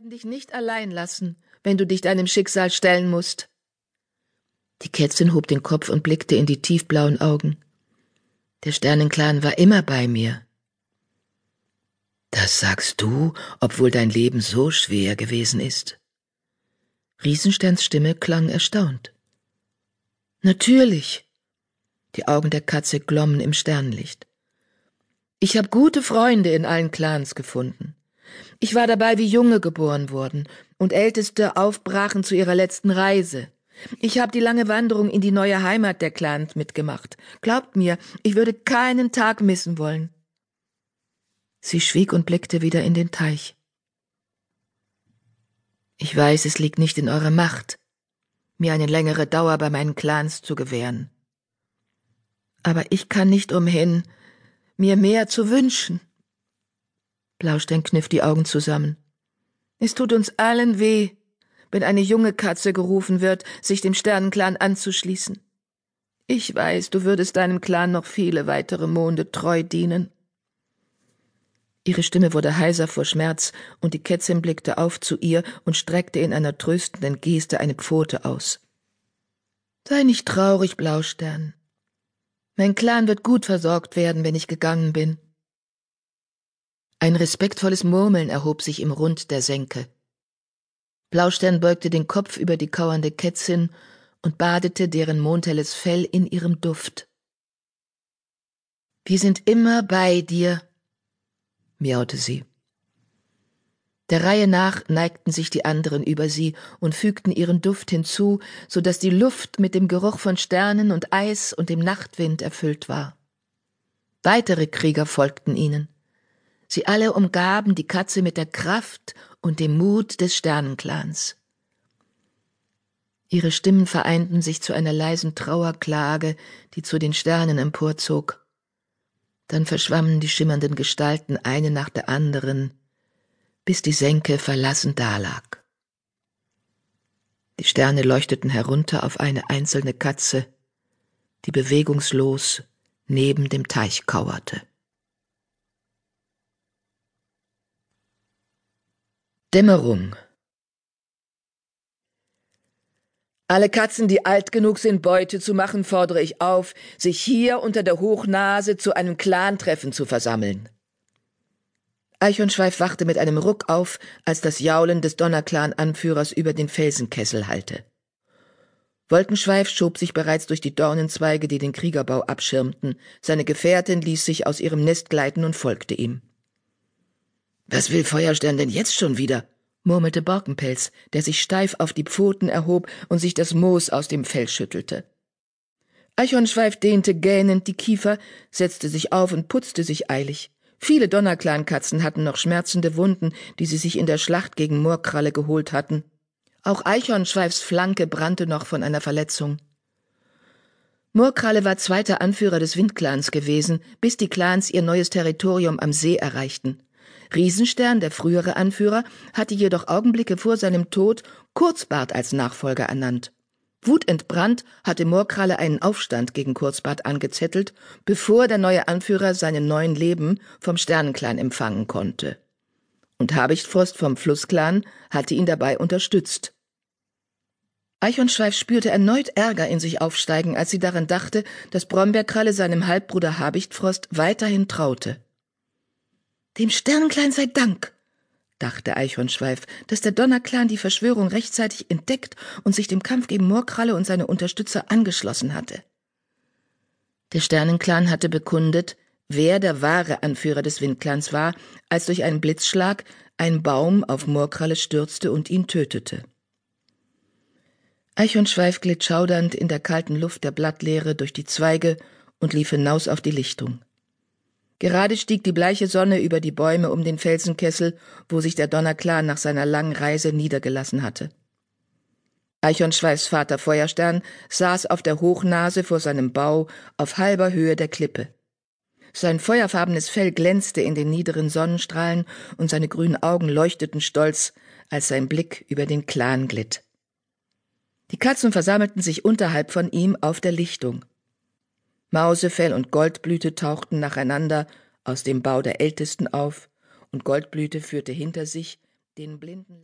werden dich nicht allein lassen, wenn du dich deinem Schicksal stellen musst. Die Kätzin hob den Kopf und blickte in die tiefblauen Augen. Der Sternenclan war immer bei mir. Das sagst du, obwohl dein Leben so schwer gewesen ist. Riesensterns Stimme klang erstaunt. Natürlich. Die Augen der Katze glommen im Sternenlicht. Ich habe gute Freunde in allen Clans gefunden. Ich war dabei, wie Junge geboren wurden und Älteste aufbrachen zu ihrer letzten Reise. Ich habe die lange Wanderung in die neue Heimat der Clans mitgemacht. Glaubt mir, ich würde keinen Tag missen wollen. Sie schwieg und blickte wieder in den Teich. Ich weiß, es liegt nicht in eurer Macht, mir eine längere Dauer bei meinen Clans zu gewähren. Aber ich kann nicht umhin, mir mehr zu wünschen. Blaustein kniff die Augen zusammen. Es tut uns allen weh, wenn eine junge Katze gerufen wird, sich dem Sternenclan anzuschließen. Ich weiß, du würdest deinem Clan noch viele weitere Monde treu dienen. Ihre Stimme wurde heiser vor Schmerz, und die Kätzin blickte auf zu ihr und streckte in einer tröstenden Geste eine Pfote aus. Sei nicht traurig, Blaustern. Mein Clan wird gut versorgt werden, wenn ich gegangen bin. Ein respektvolles Murmeln erhob sich im Rund der Senke. Blaustern beugte den Kopf über die kauernde Kätzin und badete deren mondhelles Fell in ihrem Duft. Wir sind immer bei dir, miaute sie. Der Reihe nach neigten sich die anderen über sie und fügten ihren Duft hinzu, so dass die Luft mit dem Geruch von Sternen und Eis und dem Nachtwind erfüllt war. Weitere Krieger folgten ihnen. Sie alle umgaben die Katze mit der Kraft und dem Mut des Sternenclans. Ihre Stimmen vereinten sich zu einer leisen Trauerklage, die zu den Sternen emporzog. Dann verschwammen die schimmernden Gestalten eine nach der anderen, bis die Senke verlassen dalag. Die Sterne leuchteten herunter auf eine einzelne Katze, die bewegungslos neben dem Teich kauerte. Dämmerung. Alle Katzen, die alt genug sind, Beute zu machen, fordere ich auf, sich hier unter der Hochnase zu einem Clantreffen zu versammeln. Eichhornschweif wachte mit einem Ruck auf, als das Jaulen des Donnerclan-Anführers über den Felsenkessel hallte. Wolkenschweif schob sich bereits durch die Dornenzweige, die den Kriegerbau abschirmten. Seine Gefährtin ließ sich aus ihrem Nest gleiten und folgte ihm. Was will Feuerstern denn jetzt schon wieder? murmelte Borkenpelz, der sich steif auf die Pfoten erhob und sich das Moos aus dem Fell schüttelte. Eichhornschweif dehnte gähnend die Kiefer, setzte sich auf und putzte sich eilig. Viele Donnerklankatzen hatten noch schmerzende Wunden, die sie sich in der Schlacht gegen Moorkralle geholt hatten. Auch Eichhornschweifs Flanke brannte noch von einer Verletzung. Moorkralle war zweiter Anführer des Windclans gewesen, bis die Clans ihr neues Territorium am See erreichten. Riesenstern, der frühere Anführer, hatte jedoch Augenblicke vor seinem Tod Kurzbart als Nachfolger ernannt. Wutentbrannt hatte Moorkralle einen Aufstand gegen Kurzbart angezettelt, bevor der neue Anführer seinen neuen Leben vom Sternenclan empfangen konnte. Und Habichtfrost vom Flussclan hatte ihn dabei unterstützt. Eichhornschweif spürte erneut Ärger in sich aufsteigen, als sie daran dachte, dass Brombeerkralle seinem Halbbruder Habichtfrost weiterhin traute. Dem Sternenklein sei Dank, dachte Eichhornschweif, dass der Donnerclan die Verschwörung rechtzeitig entdeckt und sich dem Kampf gegen Moorkralle und seine Unterstützer angeschlossen hatte. Der Sternenclan hatte bekundet, wer der wahre Anführer des Windclans war, als durch einen Blitzschlag ein Baum auf Moorkralle stürzte und ihn tötete. Eichhornschweif glitt schaudernd in der kalten Luft der Blattleere durch die Zweige und lief hinaus auf die Lichtung. Gerade stieg die bleiche Sonne über die Bäume um den Felsenkessel, wo sich der Donnerclan nach seiner langen Reise niedergelassen hatte. Eichhornschweifs Vater Feuerstern saß auf der Hochnase vor seinem Bau auf halber Höhe der Klippe. Sein feuerfarbenes Fell glänzte in den niederen Sonnenstrahlen und seine grünen Augen leuchteten stolz, als sein Blick über den Clan glitt. Die Katzen versammelten sich unterhalb von ihm auf der Lichtung. Mausefell und Goldblüte tauchten nacheinander aus dem Bau der Ältesten auf, und Goldblüte führte hinter sich den blinden